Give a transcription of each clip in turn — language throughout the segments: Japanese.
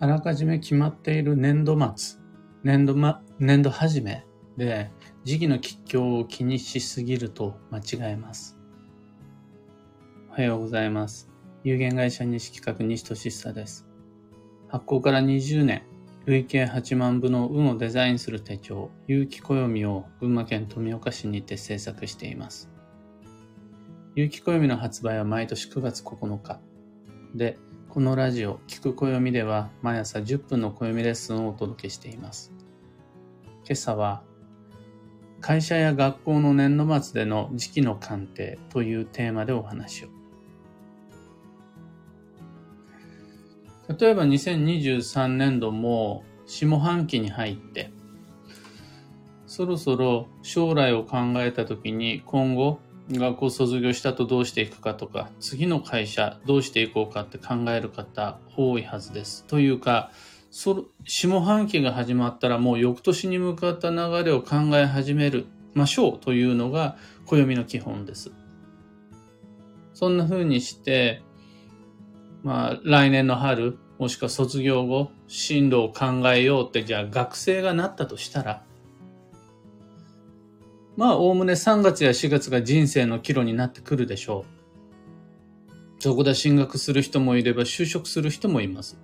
あらかじめ決まっている年度末、年度ま、年度始めで時期の吉凶を気にしすぎると間違えます。おはようございます。有限会社西企画西俊久です。発行から20年、累計8万部の運をデザインする手帳、有機暦を群馬県富岡市にて制作しています。有機暦の発売は毎年9月9日。で、このラジオ、聞く暦では毎朝10分の暦レッスンをお届けしています。今朝は、会社や学校の年度末での時期の鑑定というテーマでお話を。例えば2023年度も下半期に入って、そろそろ将来を考えたときに今後学校卒業したとどうしていくかとか、次の会社どうしていこうかって考える方多いはずです。というか、そ下半期が始まったらもう翌年に向かった流れを考え始めるましょうというのが暦の基本です。そんな風にして、まあ来年の春、もしくは卒業後、進路を考えようってじゃあ学生がなったとしたら、まあ、おおむね3月や4月が人生の岐路になってくるでしょう。そこで進学する人もいれば就職する人もいます。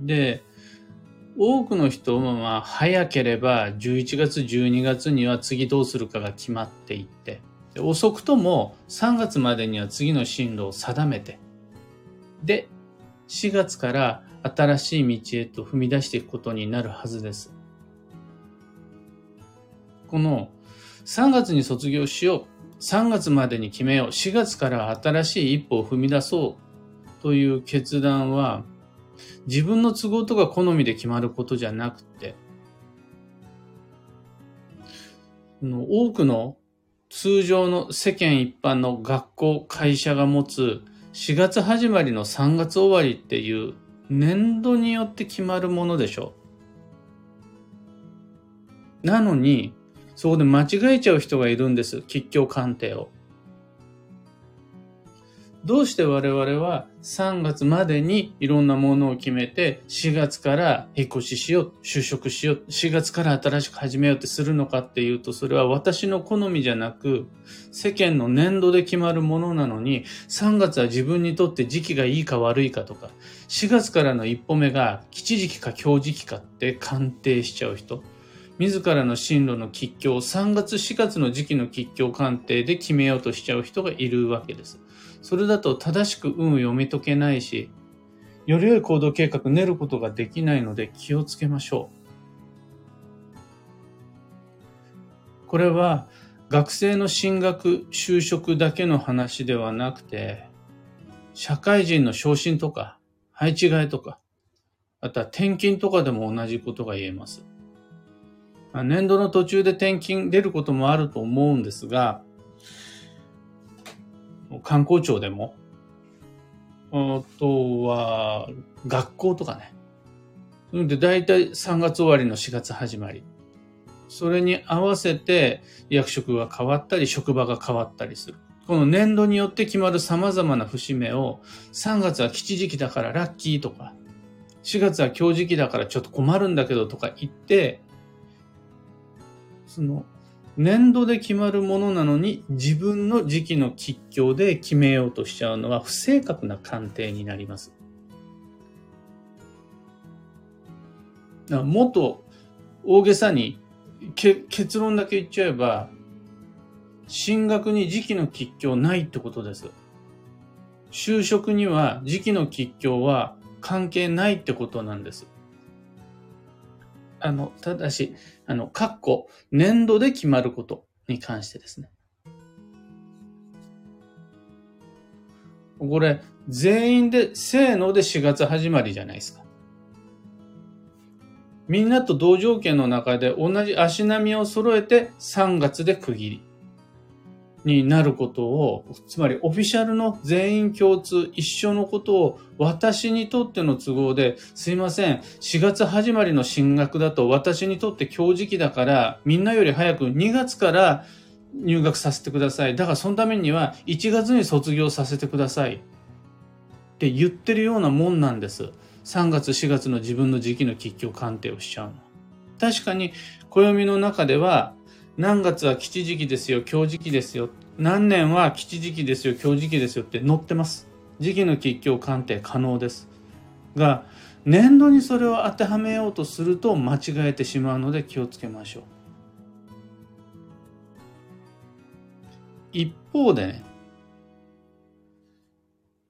で、多くの人はまあ早ければ11月12月には次どうするかが決まっていって遅くとも3月までには次の進路を定めてで4月から新しい道へと踏み出していくことになるはずです。この3月に卒業しよう。3月までに決めよう。4月から新しい一歩を踏み出そうという決断は自分の都合とか好みで決まることじゃなくて、多くの通常の世間一般の学校、会社が持つ4月始まりの3月終わりっていう年度によって決まるものでしょう。なのに、そこで間違えちゃう人がいるんです。吉祥鑑定を。どうして我々は3月までにいろんなものを決めて4月から引っ越ししよう、就職しよう、4月から新しく始めようってするのかっていうとそれは私の好みじゃなく世間の年度で決まるものなのに3月は自分にとって時期がいいか悪いかとか4月からの一歩目が吉時期か強時期かって鑑定しちゃう人。自らの進路の吉凶を3月4月の時期の吉凶鑑定で決めようとしちゃう人がいるわけです。それだと正しく運を読み解けないし、より良い行動計画練ることができないので気をつけましょう。これは学生の進学、就職だけの話ではなくて、社会人の昇進とか、配置換えとか、あとは転勤とかでも同じことが言えます。年度の途中で転勤出ることもあると思うんですが、観光庁でも、あとは学校とかね。で、大体3月終わりの4月始まり。それに合わせて役職が変わったり、職場が変わったりする。この年度によって決まる様々な節目を、3月は吉時期だからラッキーとか、4月は強時期だからちょっと困るんだけどとか言って、その、年度で決まるものなのに自分の時期の吉凶で決めようとしちゃうのは不正確な鑑定になります。もっと大げさに結論だけ言っちゃえば、進学に時期の吉凶ないってことです。就職には時期の吉凶は関係ないってことなんです。あの、ただし、あの、括弧、年度で決まることに関してですね。これ、全員で、せーので4月始まりじゃないですか。みんなと同条件の中で同じ足並みを揃えて3月で区切り。になることを、つまりオフィシャルの全員共通一緒のことを私にとっての都合で、すいません、4月始まりの進学だと私にとって強時期だから、みんなより早く2月から入学させてください。だからそのためには1月に卒業させてください。って言ってるようなもんなんです。3月4月の自分の時期の吉凶鑑定をしちゃうの。確かに暦の中では何月は吉時期ですよ、今日時期ですよ。何年は吉時期ですよ、今日時期ですよって載ってます。時期の吉凶鑑定可能です。が、年度にそれを当てはめようとすると間違えてしまうので気をつけましょう。一方でね、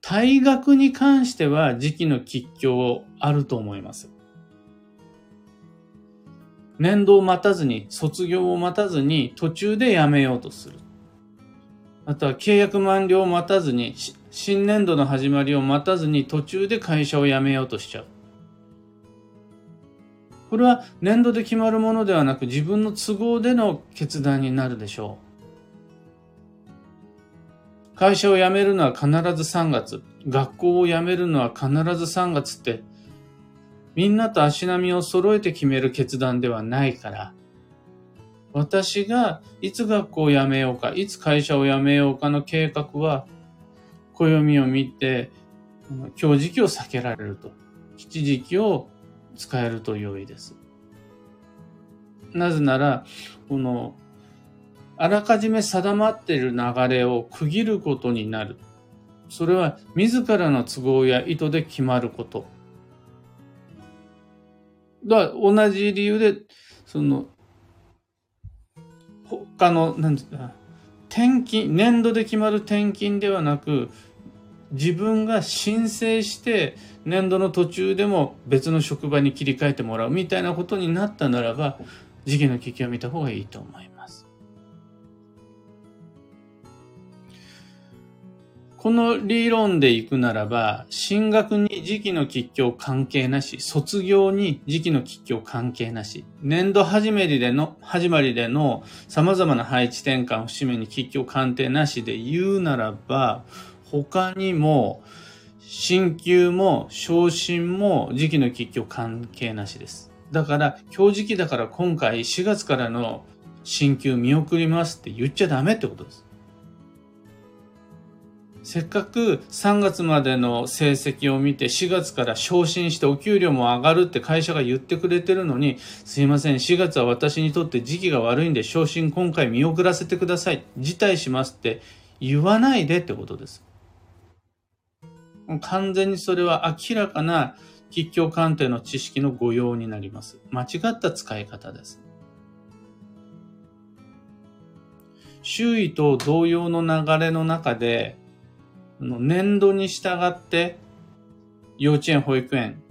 退学に関しては時期の吉凶あると思います。年度を待たずに、卒業を待たずに途中で辞めようとする。あとは契約満了を待たずに、新年度の始まりを待たずに途中で会社を辞めようとしちゃう。これは年度で決まるものではなく自分の都合での決断になるでしょう。会社を辞めるのは必ず3月。学校を辞めるのは必ず3月ってみんなと足並みを揃えて決める決断ではないから、私がいつ学校を辞めようか、いつ会社を辞めようかの計画は、暦を見て、今日時期を避けられると。吉時期を使えると良いです。なぜなら、この、あらかじめ定まっている流れを区切ることになる。それは自らの都合や意図で決まること。だ同じ理由で、その、他の、なんですか、転勤、年度で決まる転勤ではなく、自分が申請して年度の途中でも別の職場に切り替えてもらうみたいなことになったならば、事件の危機は見た方がいいと思います。この理論でいくならば、進学に時期の吉凶関係なし、卒業に時期の吉凶関係なし、年度始めりでの、始まりでの様々な配置転換を、節目に吉凶鑑定なしで言うならば、他にも、進級も昇進も時期の吉凶関係なしです。だから、今日時期だから今回4月からの進級見送りますって言っちゃダメってことです。せっかく3月までの成績を見て4月から昇進してお給料も上がるって会社が言ってくれてるのに、すいません、4月は私にとって時期が悪いんで昇進今回見送らせてください。辞退しますって言わないでってことです。完全にそれは明らかな吉祥鑑定の知識の誤用になります。間違った使い方です。周囲と同様の流れの中で、年度に従って、幼稚園、保育園、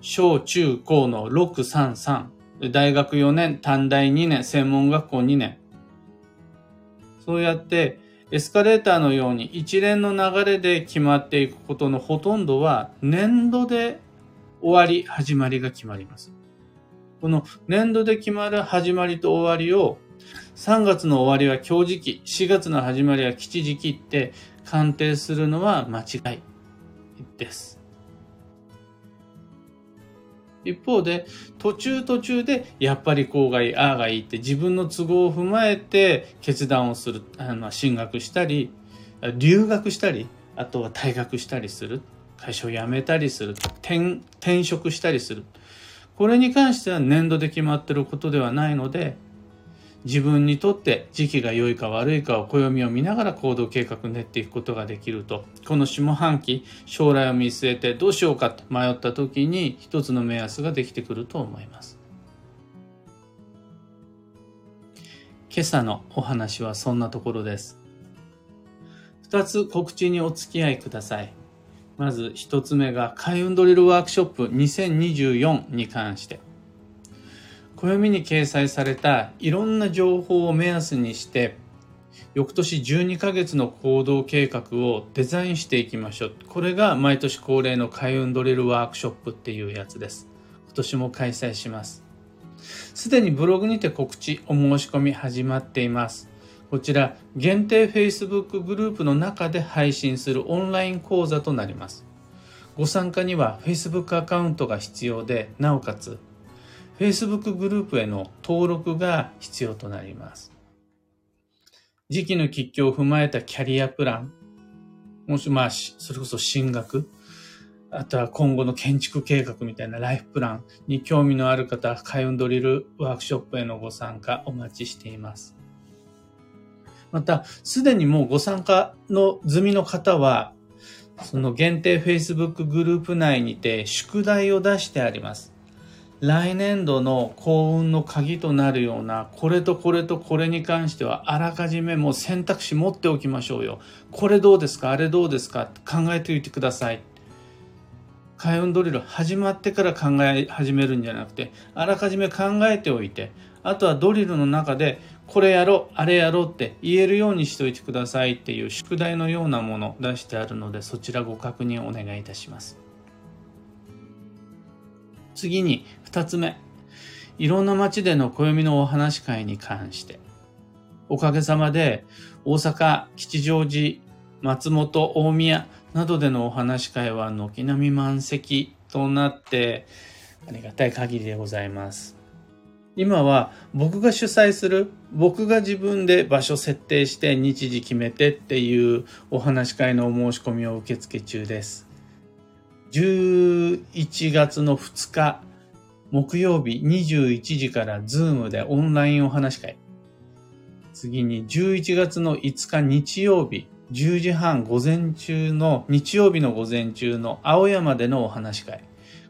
小中高の633、大学4年、短大2年、専門学校2年。そうやって、エスカレーターのように一連の流れで決まっていくことのほとんどは、年度で終わり、始まりが決まります。この年度で決まる始まりと終わりを、3月の終わりは今日時期、4月の始まりは吉時期って鑑定するのは間違いです。一方で、途中途中で、やっぱりこうがいい、ああがいいって自分の都合を踏まえて決断をする、あの進学したり、留学したり、あとは退学したりする、会社を辞めたりする、転職したりする。これに関しては年度で決まってることではないので、自分にとって時期が良いか悪いかを暦を見ながら行動計画練っていくことができると、この下半期、将来を見据えてどうしようかと迷った時に一つの目安ができてくると思います。今朝のお話はそんなところです。二つ告知にお付き合いください。まず一つ目が開運ドリルワークショップ2024に関して。暦に掲載されたいろんな情報を目安にして翌年12ヶ月の行動計画をデザインしていきましょう。これが毎年恒例の開運ドリルワークショップっていうやつです。今年も開催します。すでにブログにて告知、お申し込み始まっています。こちら、限定 Facebook グループの中で配信するオンライン講座となります。ご参加には Facebook アカウントが必要で、なおかつ Facebook グループへの登録が必要となります。時期の吉凶を踏まえたキャリアプラン、もしまあ、それこそ進学、あとは今後の建築計画みたいなライフプランに興味のある方、開運ドリルワークショップへのご参加お待ちしています。また、すでにもうご参加の済みの方は、その限定 Facebook グループ内にて宿題を出してあります。来年度の幸運の鍵となるような、これとこれとこれに関しては、あらかじめもう選択肢持っておきましょうよ。これどうですか？あれどうですか？考えておいてください。開運ドリル始まってから考え始めるんじゃなくて、あらかじめ考えておいて、あとはドリルの中で、これやろう、あれやろうって言えるようにしておいてくださいっていう宿題のようなもの出してあるので、そちらご確認お願いいたします。次に二つ目。いろんな街での暦のお話会に関して。おかげさまで大阪、吉祥寺、松本、大宮などでのお話会は軒並み満席となってありがたい限りでございます。今は僕が主催する、僕が自分で場所設定して日時決めてっていうお話会のお申し込みを受付中です。11月の2日、木曜日21時からズームでオンラインお話し会。次に11月の5日日曜日、10時半午前中の、日曜日の午前中の青山でのお話し会。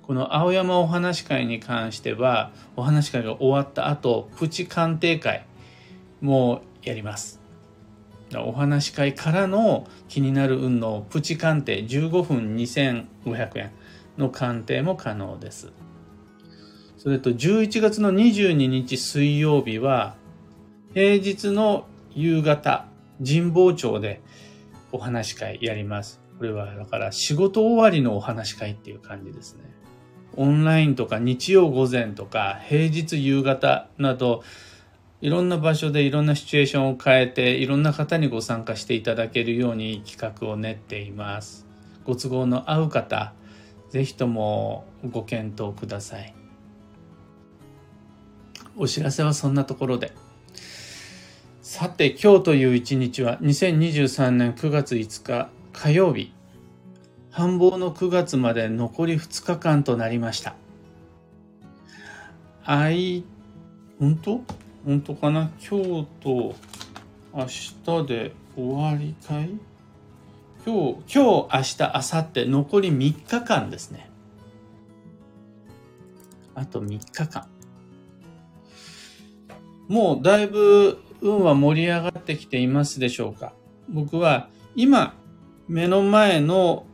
この青山お話し会に関しては、お話し会が終わった後、プチ鑑定会もやります。お話し会からの気になる運のプチ鑑定15分2500円の鑑定も可能です。それと11月の22日水曜日は平日の夕方神保町でお話し会やります。これはだから仕事終わりのお話し会っていう感じですね。オンラインとか日曜午前とか平日夕方などいろんな場所でいろんなシチュエーションを変えていろんな方にご参加していただけるように企画を練っています。ご都合の合う方、ぜひともご検討ください。お知らせはそんなところで。さて今日という一日は2023年9月5日火曜日。繁忙の9月まで残り2日間となりました。あい、本当？本当かな？今日と明日で終わりかい？今日、今日、明日、明後日、残り3日間ですね。あと3日間。もうだいぶ運は盛り上がってきていますでしょうか？僕は今、目の前の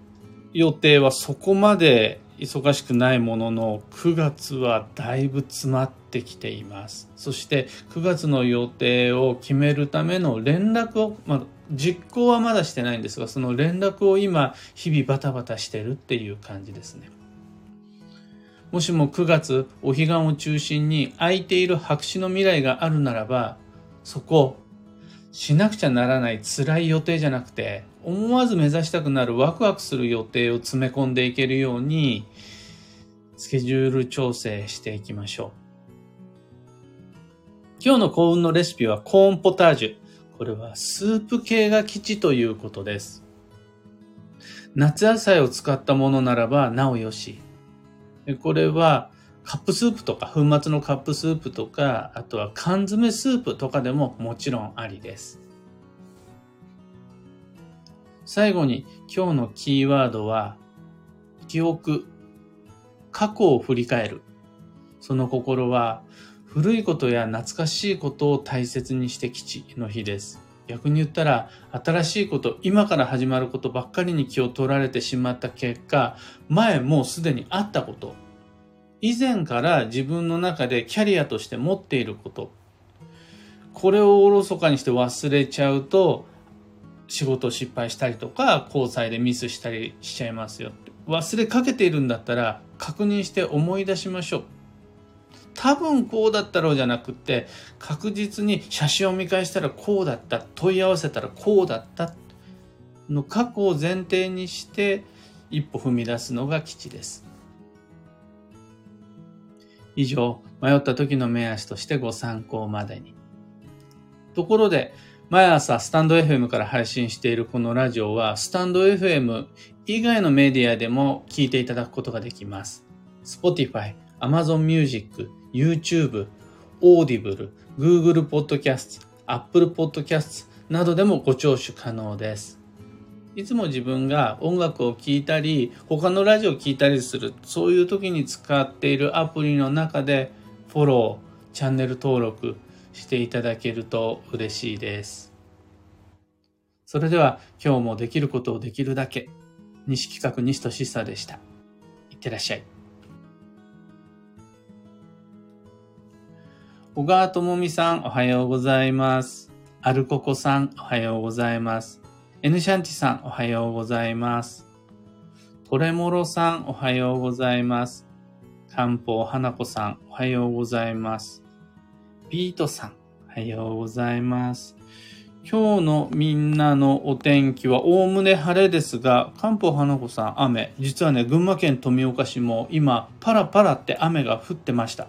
予定はそこまで忙しくないものの9月はだいぶ詰まってきています。そして9月の予定を決めるための連絡を、まあ、実行はまだしてないんですがその連絡を今日々バタバタしてるっていう感じですね。もしも9月お彼岸を中心に空いている白紙の未来があるならばそこしなくちゃならない辛い予定じゃなくて思わず目指したくなるワクワクする予定を詰め込んでいけるようにスケジュール調整していきましょう。今日の幸運のレシピはコーンポタージュ。これはスープ系が基地ということです。夏野菜を使ったものならばなおよし。これはカップスープとか粉末のカップスープとかあとは缶詰スープとかでももちろんありです。最後に今日のキーワードは、記憶、過去を振り返る。その心は、古いことや懐かしいことを大切にして基地の日です。逆に言ったら、新しいこと、今から始まることばっかりに気を取られてしまった結果、前もうすでにあったこと、以前から自分の中でキャリアとして持っていること、これをおろそかにして忘れちゃうと、仕事失敗したりとか交際でミスしたりしちゃいますよ忘れかけているんだったら確認して思い出しましょう。多分こうだったろうじゃなくって確実に写真を見返したらこうだった。問い合わせたらこうだった。の過去を前提にして一歩踏み出すのが基地です。以上迷った時の目安としてご参考までに。ところで毎朝スタンド FM から配信しているこのラジオは、スタンド FM 以外のメディアでも聞いていただくことができます。Spotify、Amazon Music、YouTube、Audible、Google Podcast、Apple Podcast などでもご聴取可能です。いつも自分が音楽を聴いたり、他のラジオを聴いたりする、そういう時に使っているアプリの中で、フォロー、チャンネル登録していただけると嬉しいです。それでは今日もできることをできるだけ、西企画西俊久でした。いってらっしゃい。小川智美さん、おはようございます。アルココさん、おはようございます。エヌシャンティさん、おはようございます。トレモロさん、おはようございます。漢方花子さん、おはようございます。ビートさん、おはようございます。今日のみんなのお天気はおおむね晴れですが、漢方花子さん雨。実はね、群馬県富岡市も今、パラパラって雨が降ってました。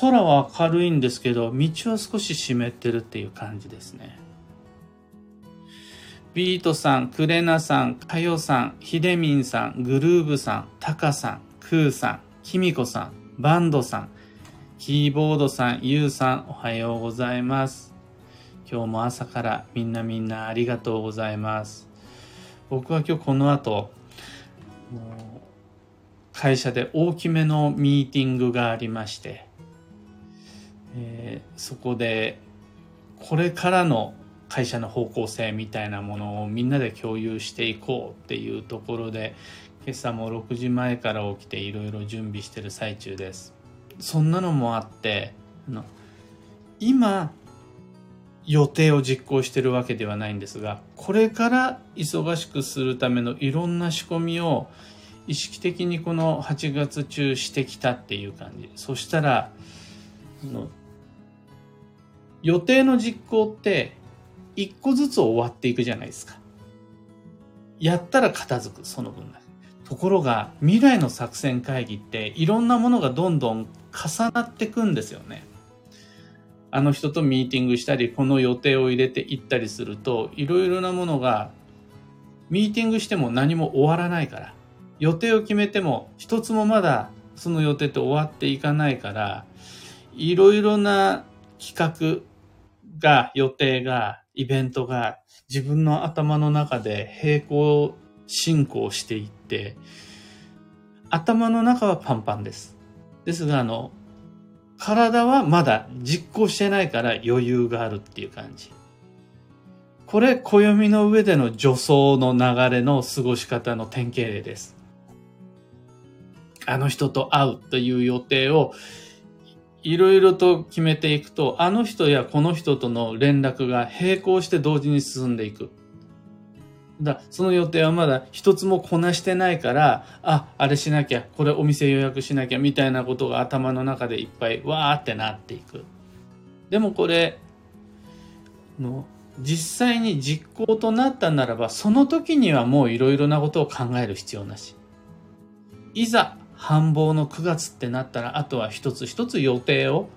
空は明るいんですけど、道は少し湿ってるっていう感じですね。ビートさん、クレナさん、カヨさん、ヒデミンさん、グルーブさん、タカさん、クーさん、キミコさん、バンドさん、キーボードさん、ユウさん、おはようございます。今日も朝からみんなみんなありがとうございます。僕は今日この後、会社で大きめのミーティングがありまして、えー、そこでこれからの会社の方向性みたいなものをみんなで共有していこうっていうところで今朝も6時前から起きていろいろ準備してる最中ですそんなのもあって今予定を実行してるわけではないんですがこれから忙しくするためのいろんな仕込みを意識的にこの8月中してきたっていう感じそしたら予定の実行って一個ずつ終わっていくじゃないですか。やったら片付く、その分だ。ところが、未来の作戦会議っていろんなものがどんどん重なってくんですよね。あの人とミーティングしたり、この予定を入れていったりすると、いろいろなものが、ミーティングしても何も終わらないから、予定を決めても一つもまだその予定って終わっていかないから、いろいろな企画が、予定がイベントが自分の頭の中で並行進行していって、頭の中はパンパンです。ですが、あの、体はまだ実行してないから余裕があるっていう感じ。これ、暦の上での助走の流れの過ごし方の典型例です。あの人と会うという予定をいろいろと決めていくと、あの人やこの人との連絡が並行して同時に進んでいく。だその予定はまだ一つもこなしてないから、あ、あれしなきゃ、これお店予約しなきゃ、みたいなことが頭の中でいっぱいわーってなっていく。でもこれ、の実際に実行となったならば、その時にはもういろいろなことを考える必要なし。いざ繁忙の9月ってなったら、あとは一つ一つ予定を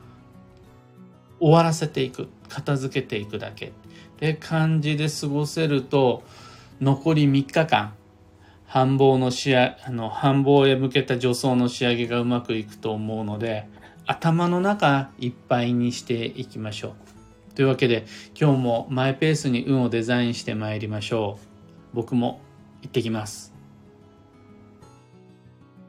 終わらせていく。片付けていくだけ。って感じで過ごせると、残り3日間、繁忙の仕上あの、繁忙へ向けた助走の仕上げがうまくいくと思うので、頭の中いっぱいにしていきましょう。というわけで、今日もマイペースに運をデザインしてまいりましょう。僕も行ってきます。